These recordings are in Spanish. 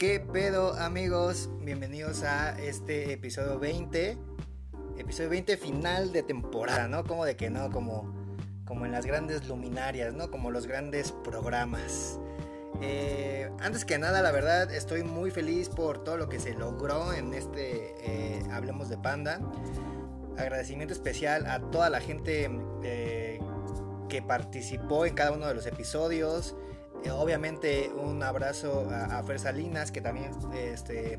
¿Qué pedo amigos? Bienvenidos a este episodio 20. Episodio 20 final de temporada, ¿no? Como de que no, como, como en las grandes luminarias, ¿no? Como los grandes programas. Eh, antes que nada, la verdad, estoy muy feliz por todo lo que se logró en este eh, Hablemos de Panda. Agradecimiento especial a toda la gente eh, que participó en cada uno de los episodios. Obviamente un abrazo a, Fer Salinas que también este,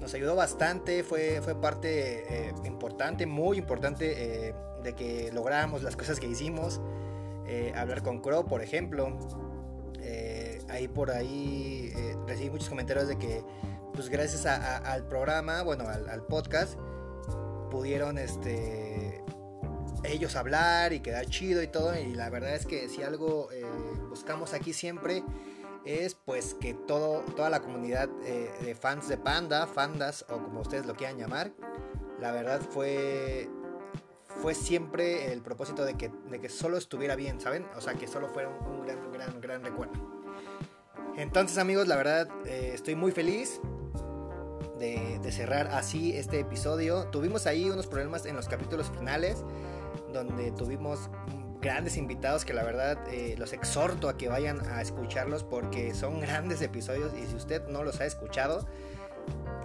nos ayudó bastante. Fue, fue parte importante, muy importante de que logramos las cosas que hicimos. hablar con Crow, por ejemplo ahí por ahí eh, recibí muchos comentarios de que, pues gracias al programa, bueno, al, podcast, pudieron este ellos hablar y quedar chido y todo. Y la verdad es que si algo eh, buscamos aquí siempre es pues que todo, toda la comunidad eh, de fans de Panda, fandas o como ustedes lo quieran llamar, la verdad fue fue siempre el propósito de que, de que solo estuviera bien, ¿saben? O sea, que solo fuera un, gran, gran, gran recuerdo. Entonces amigos, la verdad eh, estoy muy feliz de, cerrar así este episodio. Tuvimos ahí unos problemas en los capítulos finales, donde tuvimos grandes invitados que la verdad eh, los exhorto a que vayan a escucharlos porque son grandes episodios y si usted no los ha escuchado,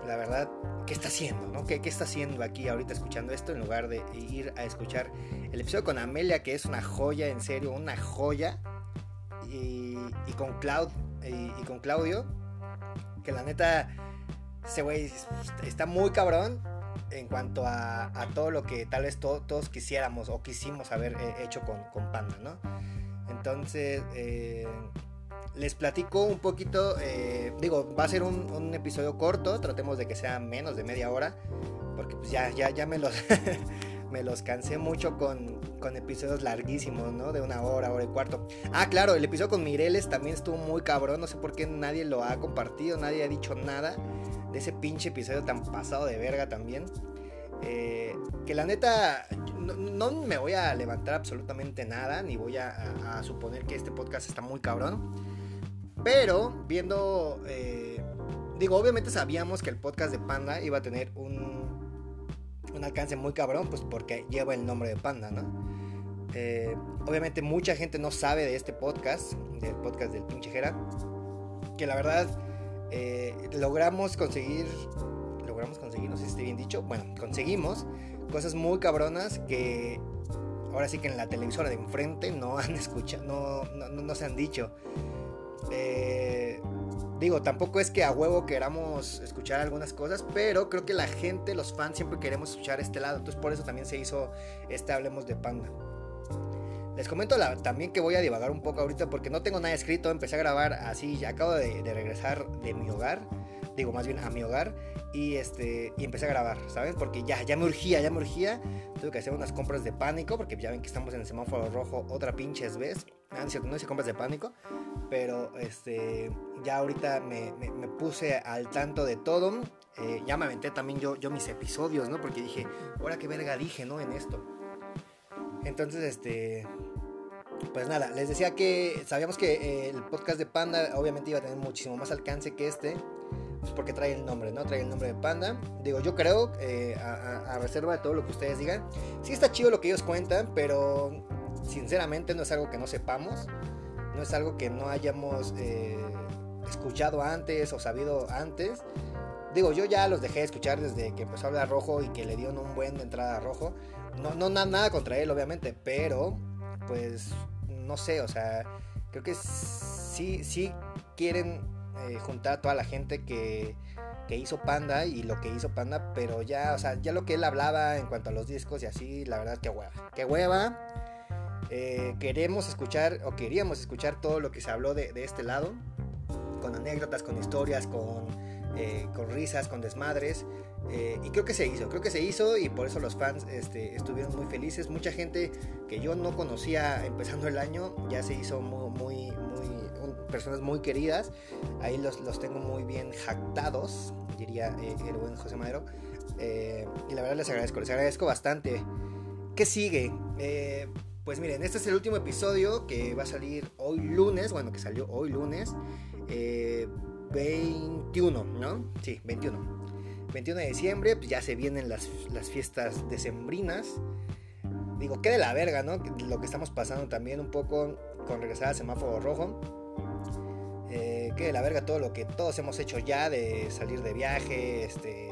la verdad, ¿qué está haciendo? No? ¿Qué, está haciendo aquí ahorita escuchando esto en lugar de ir a escuchar el episodio con Amelia, que es una joya, en serio, una joya? Y, y con Cloud, y, con Claudio, que la neta, ese güey está muy cabrón en cuanto a, todo lo que tal vez todos quisiéramos o quisimos haber eh, hecho con, Panda, ¿no? Entonces, eh, les platico un poquito, eh, digo, va a ser un, episodio corto, tratemos de que sea menos de media hora, porque pues ya, ya, ya me los... me los cansé mucho con, episodios larguísimos, ¿no? De una hora, hora y cuarto. Ah, claro, el episodio con Mireles también estuvo muy cabrón. No sé por qué nadie lo ha compartido, nadie ha dicho nada de ese pinche episodio tan pasado de verga también. Eh, que la neta, no, me voy a levantar absolutamente nada, ni voy a, suponer que este podcast está muy cabrón. Pero viendo, eh, digo, obviamente sabíamos que el podcast de Panda iba a tener un un alcance muy cabrón, pues porque lleva el nombre de Panda, ¿no? Eh, obviamente mucha gente no sabe de este podcast, del podcast del pinche Jera, que la verdad eh, logramos conseguir, logramos conseguir, no sé si esté bien dicho, bueno, conseguimos cosas muy cabronas que ahora sí que en la televisora de enfrente no han escuchado, no, no, no, no se han dicho. Eh, Digo, tampoco es que a huevo queramos escuchar algunas cosas, pero creo que la gente, los fans, siempre queremos escuchar este lado. Entonces por eso también se hizo este Hablemos de Panda. Les comento también que voy a divagar un poco ahorita porque no tengo nada escrito. Empecé a grabar así, ya acabo de, regresar de mi hogar. Digo, más bien a mi hogar. Y, este, y empecé a grabar, ¿saben? Porque ya, ya me urgía, ya me urgía. Tuve que hacer unas compras de pánico porque ya ven que estamos en el semáforo rojo otra pinches vez. Ah, no, no hice compras de pánico. Pero este, ya ahorita me, puse al tanto de todo. Eh, ya me aventé también yo, yo mis episodios, ¿no? Porque dije, ahora qué verga dije, ¿no? En esto. Entonces, este. Pues nada, les decía que sabíamos que eh, el podcast de Panda obviamente iba a tener muchísimo más alcance que este. Pues porque trae el nombre, ¿no? Trae el nombre de Panda. Digo, yo creo, eh, a, reserva de todo lo que ustedes digan, sí está chido lo que ellos cuentan, pero sinceramente no es algo que no sepamos no es algo que no hayamos eh, escuchado antes o sabido antes. Digo, yo ya los dejé de escuchar desde que empezó a hablar rojo y que le dio un buen de entrada a rojo. No, no nada contra él, obviamente, pero pues no sé, o sea, creo que sí, sí quieren eh, juntar a toda la gente que, que hizo Panda y lo que hizo Panda, pero ya, o sea, ya lo que él hablaba en cuanto a los discos y así, la verdad que hueva. Que hueva. Eh, queremos escuchar o queríamos escuchar todo lo que se habló de, este lado, con anécdotas, con historias, con, eh, con risas, con desmadres. Eh, y creo que se hizo, creo que se hizo y por eso los fans este, estuvieron muy felices. Mucha gente que yo no conocía empezando el año ya se hizo muy, muy, personas muy queridas. Ahí los, tengo muy bien jactados, diría el buen José Madero. y la verdad les agradezco, les agradezco bastante. ¿Qué sigue? Pues miren, este es el último episodio que va a salir hoy lunes, bueno, que salió hoy lunes. Eh, 21, ¿no? Sí, 21. 21 de diciembre, pues ya se vienen las, las fiestas decembrinas. Digo, qué de la verga, ¿no? Lo que estamos pasando también un poco con regresar al semáforo rojo. Eh, de la verga todo lo que todos hemos hecho ya de salir de viaje, este,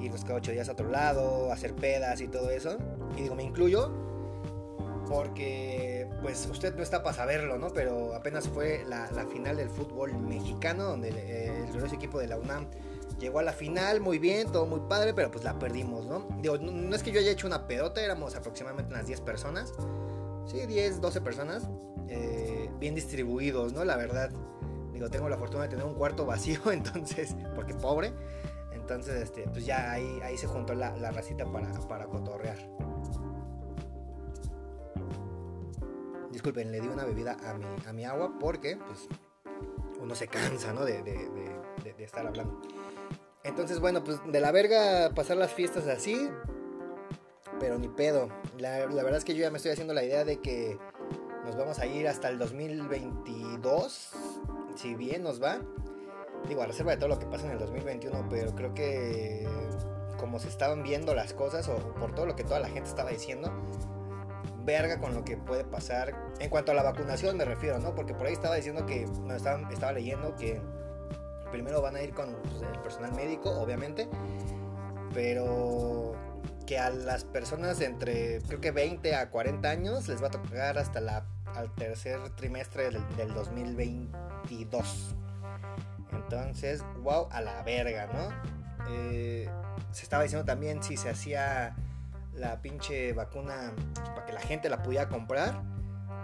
irnos cada ocho días a otro lado, hacer pedas y todo eso. Y digo, me incluyo porque pues usted no está para saberlo, ¿no? Pero apenas fue la, final del fútbol mexicano, donde eh, el glorioso equipo de la UNAM llegó a la final, muy bien, todo muy padre, pero pues la perdimos, ¿no? Digo, no, es que yo haya hecho una pedota, éramos aproximadamente unas 10 personas. Sí, 10, 12 personas. Eh, bien distribuidos, ¿no? La verdad. Digo, tengo la fortuna de tener un cuarto vacío, entonces, porque pobre. Entonces, este, pues ya ahí, se juntó la, la racita para, para cotorrear. Disculpen, le di una bebida a mi, a mi agua porque, pues, uno se cansa, ¿no? De, de, estar hablando. Entonces, bueno, pues de la verga pasar las fiestas así. Pero ni pedo. La, verdad es que yo ya me estoy haciendo la idea de que nos vamos a ir hasta el 2022. Si bien nos va. Digo, a reserva de todo lo que pasa en el 2021. Pero creo que como se estaban viendo las cosas o por todo lo que toda la gente estaba diciendo. Verga con lo que puede pasar. En cuanto a la vacunación me refiero, ¿no? Porque por ahí estaba diciendo que... No, estaba, estaba leyendo que primero van a ir con pues, el personal médico, obviamente, pero que a las personas entre creo que 20 a 40 años les va a tocar hasta la, al tercer trimestre del, 2022. Entonces, wow, a la verga, ¿no? Eh, se estaba diciendo también si se hacía la pinche vacuna para que la gente la pudiera comprar.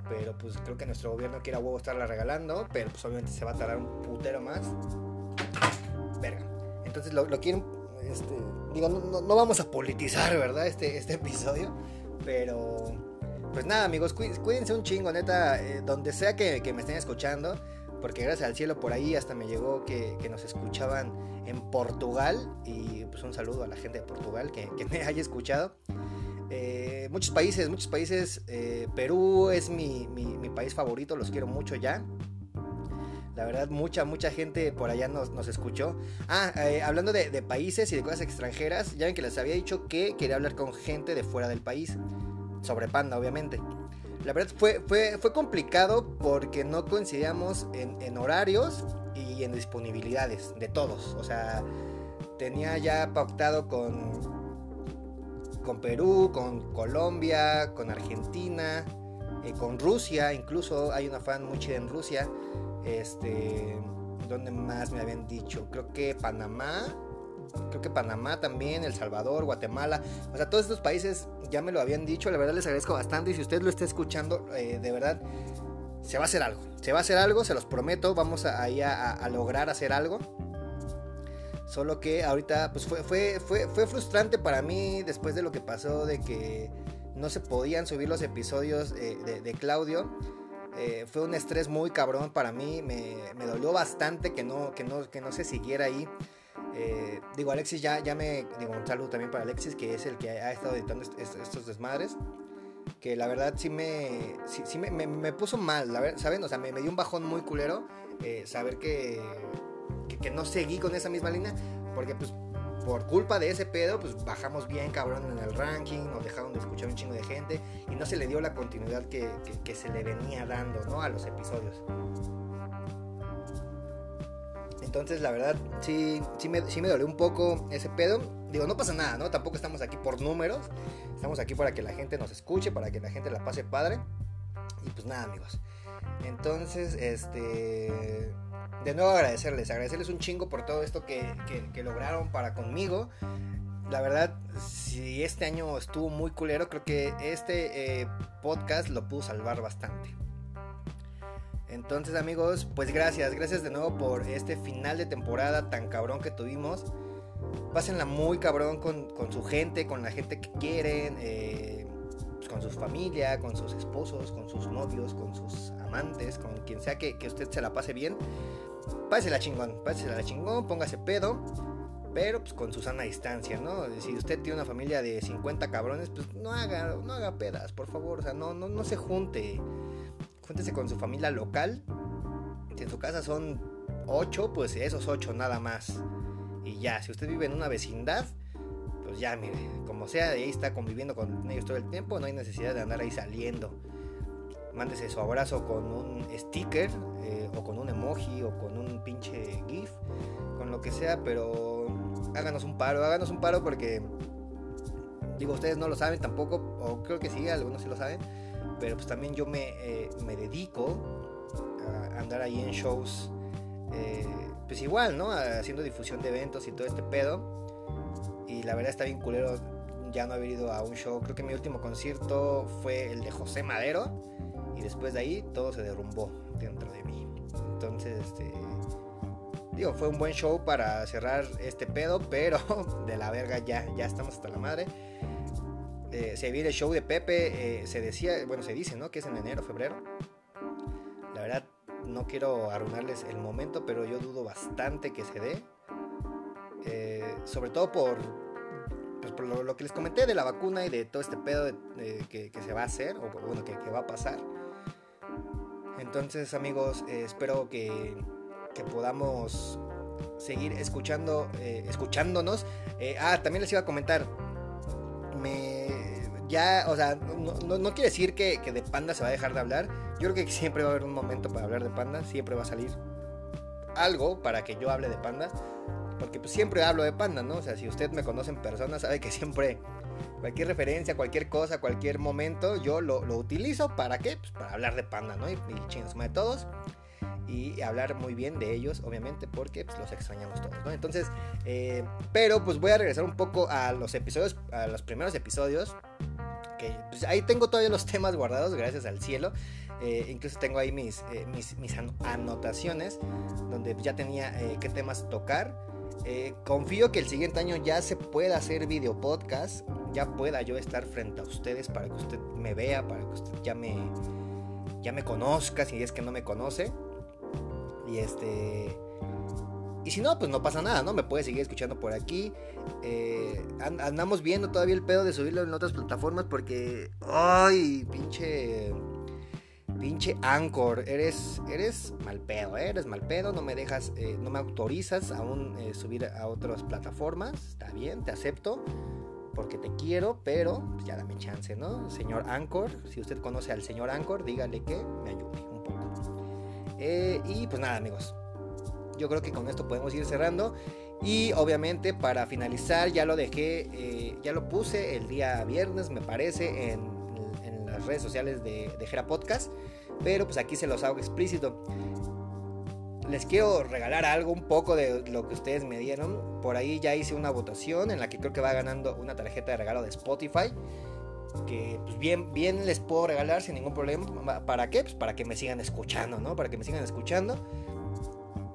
Pero pues creo que nuestro gobierno quiere a huevo estarla regalando. Pero pues obviamente se va a tardar un putero más verga. Entonces lo, quieren, este, digo, no, vamos a politizar, ¿verdad? Este, este episodio, pero pues nada, amigos, cuídense un chingo, neta, eh, donde sea que, me estén escuchando, porque gracias al cielo por ahí hasta me llegó que, nos escuchaban en Portugal, y pues un saludo a la gente de Portugal que, me haya escuchado. Eh, muchos países, muchos países, eh, Perú es mi, mi país favorito, los quiero mucho ya. La verdad, mucha, mucha gente por allá nos, nos escuchó. Ah, eh, hablando de, países y de cosas extranjeras, ya ven que les había dicho que quería hablar con gente de fuera del país. Sobre Panda, obviamente. La verdad fue, fue, fue complicado porque no coincidíamos en, horarios y en disponibilidades de todos. O sea, tenía ya pactado con, con Perú, con Colombia, con Argentina, eh, con Rusia. Incluso hay una fan muy chida en Rusia. Este, ¿dónde más me habían dicho? Creo que Panamá, creo que Panamá también, El Salvador, Guatemala, o sea, todos estos países ya me lo habían dicho, la verdad les agradezco bastante y si usted lo está escuchando, eh, de verdad, se va a hacer algo, se va a hacer algo, se los prometo, vamos a, ahí a, lograr hacer algo. Solo que ahorita pues fue, fue, fue, fue frustrante para mí después de lo que pasó de que no se podían subir los episodios eh, de Claudio eh, fue un estrés muy cabrón para mí. Me, dolió bastante que no, que no, que no se siguiera ahí. Eh, digo, Alexis ya, ya me. Digo, un saludo también para Alexis, que es el que ha estado editando estos desmadres. Que la verdad sí me. Sí, me, puso mal, ¿saben? O sea, me, dio un bajón muy culero. Eh, saber que, que, que no seguí con esa misma línea. Porque, pues, por culpa de ese pedo, pues bajamos bien cabrón en el ranking, nos dejaron de escuchar un chingo de gente y no se le dio la continuidad que, se le venía dando, ¿no? A los episodios. Entonces, la verdad, sí, sí me, sí me dolió un poco ese pedo. Digo, no pasa nada, ¿no? Tampoco estamos aquí por números. Estamos aquí para que la gente nos escuche, para que la gente la pase padre. Y pues nada, amigos. Entonces, este de nuevo agradecerles, agradecerles un chingo por todo esto que, lograron para conmigo. La verdad, si este año estuvo muy culero, creo que este eh, podcast lo pudo salvar bastante. Entonces amigos, pues gracias, gracias de nuevo por este final de temporada tan cabrón que tuvimos. Pásenla muy cabrón con, su gente, con la gente que quieren, eh, pues con su familia, con sus esposos, con sus novios, con sus amantes, con quien sea que, que usted se la pase bien la chingón, la chingón, póngase pedo, pero pues con su sana distancia, ¿no? Si usted tiene una familia de 50 cabrones, pues no haga, no haga pedas, por favor, o sea, no, no, no se junte. Júntese con su familia local. Si en su casa son 8, pues esos 8 nada más. Y ya, si usted vive en una vecindad, pues ya, mire, como sea, ahí está conviviendo con ellos todo el tiempo, no hay necesidad de andar ahí saliendo. Mándese su abrazo con un sticker, eh, o con un emoji, o con un pinche GIF, con lo que sea, pero háganos un paro, háganos un paro porque, digo, ustedes no lo saben tampoco, o creo que sí, algunos sí lo saben, pero pues también yo me, eh, me dedico a andar ahí en shows, eh, pues igual, ¿no? Haciendo difusión de eventos y todo este pedo. Y la verdad está bien culero ya no haber ido a un show. Creo que mi último concierto fue el de José Madero. Y después de ahí todo se derrumbó dentro de mí. Entonces, este. Digo, fue un buen show para cerrar este pedo, pero de la verga ya, ya estamos hasta la madre. Eh, se viene el show de Pepe, eh, se decía, bueno, se dice, ¿no? Que es en enero, febrero. La verdad, no quiero arruinarles el momento, pero yo dudo bastante que se dé. Eh, sobre todo por, pues, por lo, que les comenté de la vacuna y de todo este pedo que, se va a hacer, o bueno, que, va a pasar. Entonces, amigos, espero que, que, podamos seguir escuchando, escuchándonos. ah, también les iba a comentar. Me, ya, o sea, no, no, quiere decir que, que, de Panda se va a dejar de hablar. Yo creo que siempre va a haber un momento para hablar de Panda. Siempre va a salir algo para que yo hable de Panda. Porque pues, siempre hablo de Panda, ¿no? O sea, si usted me conoce en persona, sabe que siempre cualquier referencia, cualquier cosa, cualquier momento, yo lo, utilizo. ¿Para qué? Pues para hablar de Panda, ¿no? Y, y de todos. Y hablar muy bien de ellos, obviamente, porque pues, los extrañamos todos, ¿no? Entonces, eh, pero pues voy a regresar un poco a los episodios, a los primeros episodios. Pues, ahí tengo todavía los temas guardados, gracias al cielo. Eh, incluso tengo ahí mis, eh, anotaciones donde ya tenía qué temas tocar. Eh, confío que el siguiente año ya se pueda hacer video podcast, ya pueda yo estar frente a ustedes para que usted me vea, para que usted ya me conozca, si es que no me conoce. Y este... Y si no, pues no pasa nada, ¿no? Me puede seguir escuchando por aquí. Eh, andamos viendo todavía el pedo de subirlo en otras plataformas porque... ¡Ay! Pinche Pinche Anchor, eres, eres mal pedo, ¿eh? eres mal pedo, no me dejas, eh, no me autorizas aún eh, subir a otras plataformas, está bien, te acepto, porque te quiero, pero pues, ya dame chance, ¿no? Señor Anchor, si usted conoce al señor Anchor, dígale que me ayude un poco. y pues nada, amigos, yo creo que con esto podemos ir cerrando. Y obviamente para finalizar ya lo dejé, ya lo puse el día viernes me parece en redes sociales de, de Gera Podcast, pero pues aquí se los hago explícito. Les quiero regalar algo, un poco de lo que ustedes me dieron. Por ahí ya hice una votación en la que creo que va ganando una tarjeta de regalo de Spotify. Que pues bien, bien les puedo regalar sin ningún problema. ¿Para qué? Pues para que me sigan escuchando, ¿no? Para que me sigan escuchando.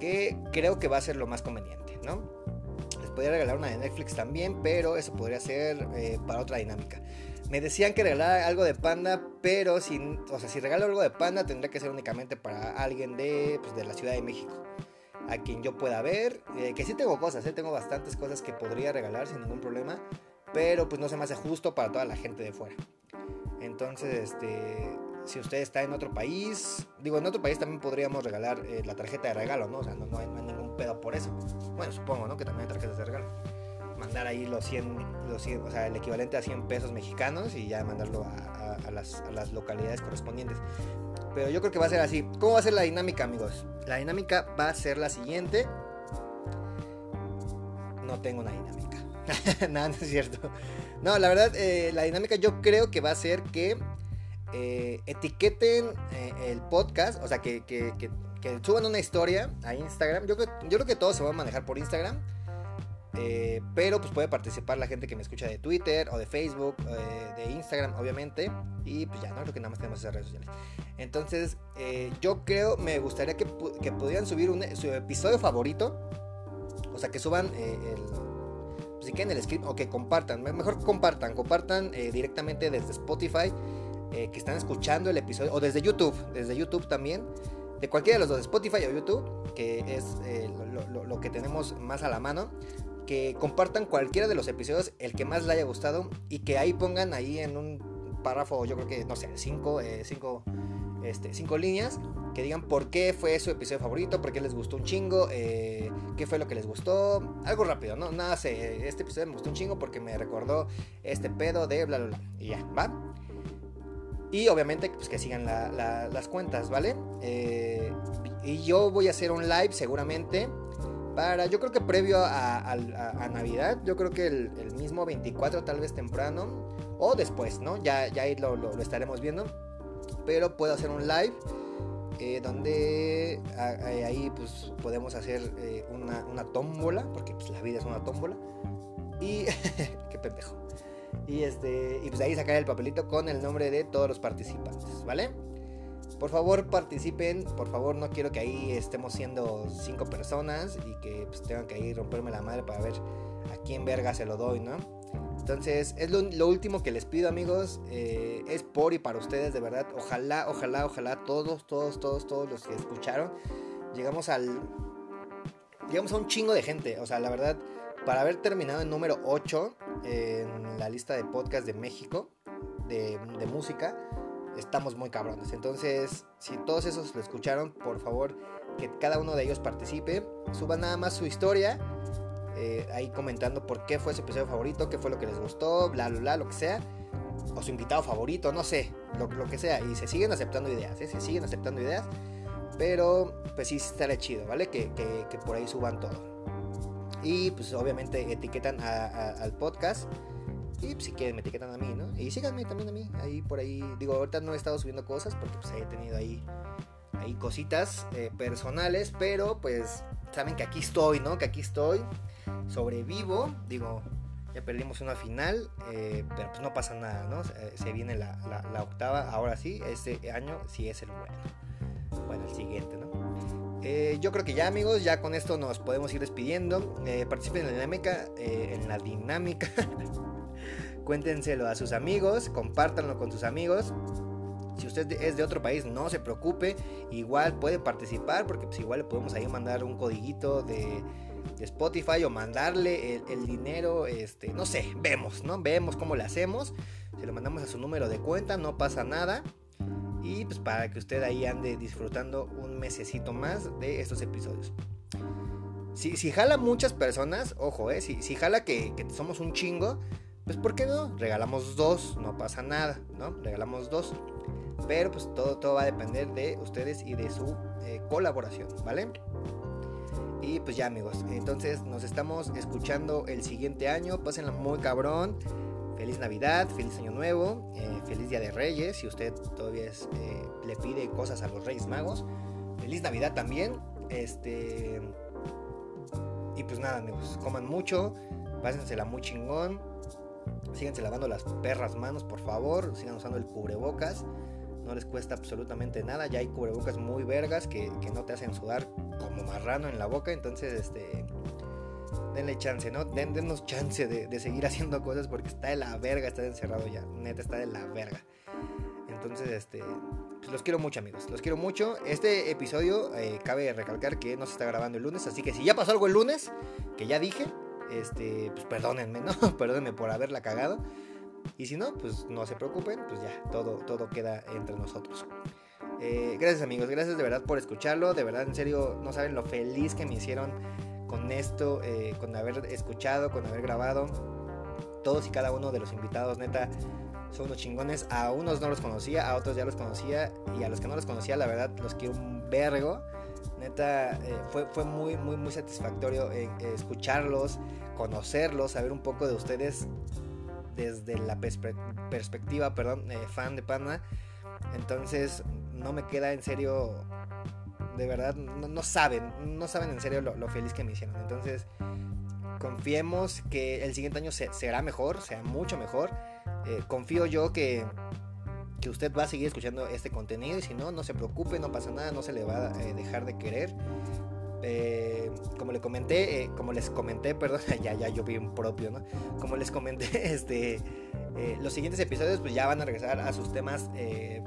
Que creo que va a ser lo más conveniente, ¿no? Les podría regalar una de Netflix también, pero eso podría ser eh, para otra dinámica. Me decían que regalara algo de panda, pero si, o sea, si regalo algo de panda tendría que ser únicamente para alguien de, pues, de la Ciudad de México. A quien yo pueda ver. Eh, que sí tengo cosas, ¿eh? tengo bastantes cosas que podría regalar sin ningún problema. Pero pues no se me hace justo para toda la gente de fuera. Entonces, este, si usted está en otro país, digo, en otro país también podríamos regalar eh, la tarjeta de regalo, ¿no? O sea, no, no, hay, ningún pedo por eso. Bueno, supongo, ¿no? Que también hay tarjetas de regalo mandar ahí los 100, los o sea, el equivalente a 100 pesos mexicanos y ya mandarlo a, las, localidades correspondientes. Pero yo creo que va a ser así. ¿Cómo va a ser la dinámica, amigos? La dinámica va a ser la siguiente. No tengo una dinámica. Nada, no es cierto. No, la verdad, eh, la dinámica yo creo que va a ser que eh, etiqueten eh, el podcast, o sea, que, suban una historia a Instagram. Yo, creo que todo se va a manejar por Instagram. Eh, pero pues puede participar la gente que me escucha de Twitter o de Facebook, de Instagram, obviamente. Y pues ya, no creo que nada más tenemos esas redes sociales. Entonces, yo creo, me gustaría que, pudieran subir su episodio favorito. O sea, que suban el, pues, si quieren el script o que compartan. Mejor compartan, compartan directamente desde Spotify. Que están escuchando el episodio. O desde YouTube, desde YouTube también de cualquiera de los dos, Spotify o YouTube, que es lo, lo, que tenemos más a la mano que compartan cualquiera de los episodios, el que más les haya gustado, y que ahí pongan ahí en un párrafo, yo creo que, no sé, cinco, eh, cinco este, cinco líneas que digan por qué fue su episodio favorito, por qué les gustó un chingo, eh, qué fue lo que les gustó, algo rápido, ¿no? Nada sé, este episodio me gustó un chingo porque me recordó este pedo de bla, bla, bla. Y ya, ¿va? Y obviamente pues, que sigan las cuentas, ¿vale? Eh, y yo voy a hacer un live seguramente para, yo creo que previo a, Navidad, yo creo que el, mismo 24 tal vez temprano o después, ¿no? Ya, ya ahí lo, estaremos viendo. Pero puedo hacer un live eh, donde ahí pues podemos hacer eh, una, una, tómbola, porque pues, la vida es una tómbola. Y qué pendejo. Y este y pues ahí sacar el papelito con el nombre de todos los participantes, ¿vale? Por favor participen, por favor no quiero que ahí estemos siendo cinco personas y que pues, tengan que ahí romperme la madre para ver a quién verga se lo doy, ¿no? Entonces es lo, último que les pido amigos, eh, es por y para ustedes de verdad, ojalá, ojalá, ojalá todos, todos, todos, todos los que escucharon, llegamos al... Llegamos a un chingo de gente, o sea, la verdad, para haber terminado en número 8 en la lista de podcast de México, de, música, estamos muy cabrones. Entonces, si todos esos lo escucharon, por favor, que cada uno de ellos participe. Suban nada más su historia. Eh, ahí comentando por qué fue su episodio favorito, qué fue lo que les gustó, bla, bla, bla, lo que sea. O su invitado favorito, no sé, lo, que sea. Y se siguen aceptando ideas, ¿eh? se siguen aceptando ideas. Pero, pues sí, estará chido, ¿vale? Que, por ahí suban todo. Y pues obviamente etiquetan al podcast y pues, si quieren me etiquetan a mí, ¿no? Y síganme también a mí, ahí por ahí. Digo, ahorita no he estado subiendo cosas porque pues he tenido ahí, ahí cositas eh, personales, pero pues saben que aquí estoy, ¿no? Que aquí estoy, sobrevivo, digo, ya perdimos una final, eh, pero pues no pasa nada, ¿no? Se, viene la, octava, ahora sí, este año sí es el bueno. Bueno, el siguiente, ¿no? Eh, yo creo que ya amigos, ya con esto nos podemos ir despidiendo. participen en la dinámica, en la dinámica cuéntenselo a sus amigos, compártanlo con sus amigos. Si usted es de otro país, no se preocupe, igual puede participar porque pues igual le podemos ahí mandar un codiguito de, Spotify o mandarle el, dinero, este, no sé, vemos, ¿no? Vemos cómo le hacemos. Se lo mandamos a su número de cuenta, no pasa nada. Y pues para que usted ahí ande disfrutando un mesecito más de estos episodios. Si, si jala muchas personas, ojo, eh, si, si jala que, que somos un chingo, pues ¿por qué no? Regalamos dos, no pasa nada, ¿no? Regalamos dos. Pero pues todo, todo va a depender de ustedes y de su eh, colaboración, ¿vale? Y pues ya amigos, entonces nos estamos escuchando el siguiente año. Pásenla muy cabrón. Feliz Navidad, feliz Año Nuevo, eh, feliz Día de Reyes. Si usted todavía eh, le pide cosas a los Reyes Magos. Feliz Navidad también. Este. Y pues nada, coman mucho, pásensela muy chingón Síganse lavando las perras manos, por favor. Sigan usando el cubrebocas. No les cuesta absolutamente nada. Ya hay cubrebocas muy vergas que, no te hacen sudar como marrano en la boca. Entonces, este. Denle chance, ¿no? Den, denos chance de, seguir haciendo cosas porque está de la verga estar encerrado ya. Neta, está de la verga. Entonces, este. Pues los quiero mucho, amigos. Los quiero mucho. Este episodio, eh, cabe recalcar que no se está grabando el lunes. Así que si ya pasó algo el lunes, que ya dije, este, pues perdónenme, ¿no? Perdónenme por haberla cagado. Y si no, pues no se preocupen, pues ya, todo, todo queda entre nosotros. Eh, gracias amigos, gracias de verdad por escucharlo. De verdad, en serio, no saben lo feliz que me hicieron con esto, eh, con haber escuchado, con haber grabado. Todos y cada uno de los invitados, neta, son unos chingones. A unos no los conocía, a otros ya los conocía. Y a los que no los conocía, la verdad, los quiero un vergo. Neta, eh, fue, fue muy, muy, muy satisfactorio eh, escucharlos, conocerlos, saber un poco de ustedes desde la perspectiva, perdón, fan de Panda. Entonces, no me queda en serio, de verdad, no, saben, no saben en serio lo, feliz que me hicieron. Entonces, confiemos que el siguiente año será mejor, sea mucho mejor. confío yo que que usted va a seguir escuchando este contenido y si no, no se preocupe, no pasa nada, no se le va a eh, dejar de querer. Eh, como le comenté, eh, como les comenté, perdón, ya, ya yo vi propio, ¿no? Como les comenté, este, los siguientes episodios pues ya van a regresar a sus temas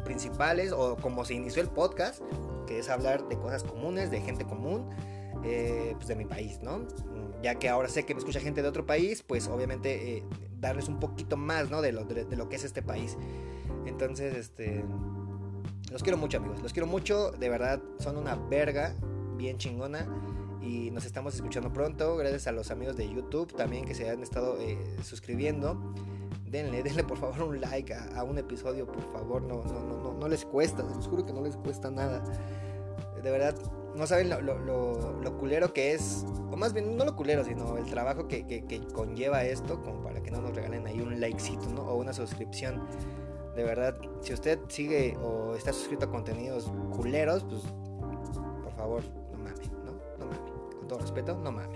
principales o como se inició el podcast, que es hablar de cosas comunes, de gente común, pues de mi país, ¿no? Ya que ahora sé que me escucha gente de otro país, pues obviamente darles un poquito más, ¿no? De lo, de lo que es este país. Entonces, este. los quiero mucho amigos, los quiero mucho, de verdad son una verga bien chingona y nos estamos escuchando pronto. Gracias a los amigos de YouTube también que se han estado eh, suscribiendo. Denle, denle por favor un like a, un episodio, por favor. No, no, no, no, les cuesta, les juro que no les cuesta nada. De verdad, no saben lo, lo, culero que es, o más bien no lo culero, sino el trabajo que, que, conlleva esto, como para que no nos regalen ahí un likecito, ¿no? O una suscripción. De verdad, si usted sigue o está suscrito a contenidos culeros, pues por favor, todo respeto, no mames.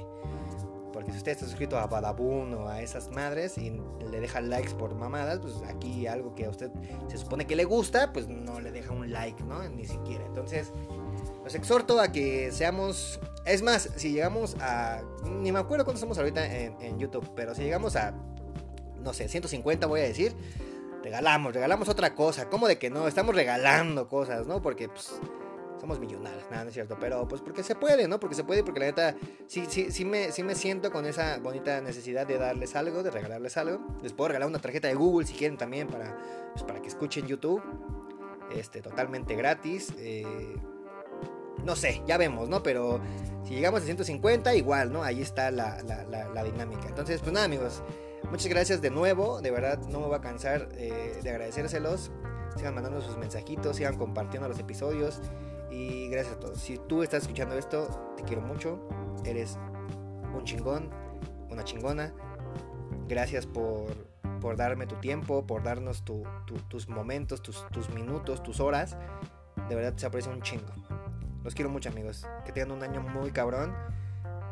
Si usted está suscrito a Badabun o a esas madres y le deja likes por mamadas, pues aquí algo que a usted se supone que le gusta, pues no le deja un like, ¿no? Ni siquiera. Entonces, los exhorto a que seamos. Es más, si llegamos a. Ni me acuerdo cuánto estamos ahorita en, en YouTube, pero si llegamos a. No sé, 150 voy a decir. Regalamos, regalamos otra cosa. ¿Cómo de que no? Estamos regalando cosas, ¿no? Porque, pues somos millonarios, nada, no es cierto, pero pues porque se puede, ¿no? Porque se puede, porque la neta, sí, sí, sí, me, sí me siento con esa bonita necesidad de darles algo, de regalarles algo. Les puedo regalar una tarjeta de Google si quieren también para, pues, para que escuchen YouTube, este, totalmente gratis. Eh, no sé, ya vemos, ¿no? Pero si llegamos a 150, igual, ¿no? Ahí está la, la, la, dinámica. Entonces, pues nada, amigos. Muchas gracias de nuevo. De verdad, no me voy a cansar eh, de agradecérselos. Sigan mandando sus mensajitos, sigan compartiendo los episodios. Y gracias a todos. Si tú estás escuchando esto, te quiero mucho. Eres un chingón, una chingona. Gracias por, por darme tu tiempo, por darnos tus momentos, tus, minutos, tus horas. De verdad se aprecia un chingo. Los quiero mucho amigos. Que tengan un año muy cabrón.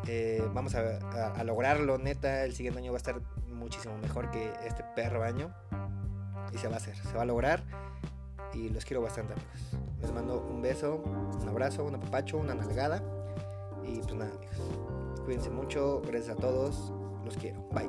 Eh, vamos a, lograrlo, neta. El siguiente año va a estar muchísimo mejor que este perro año. Y se va a hacer, se va a lograr. Y los quiero bastante amigos. Les mando un beso, un abrazo, un apapacho, una nalgada. Y pues nada, amigos. Cuídense mucho. Gracias a todos. Los quiero. Bye.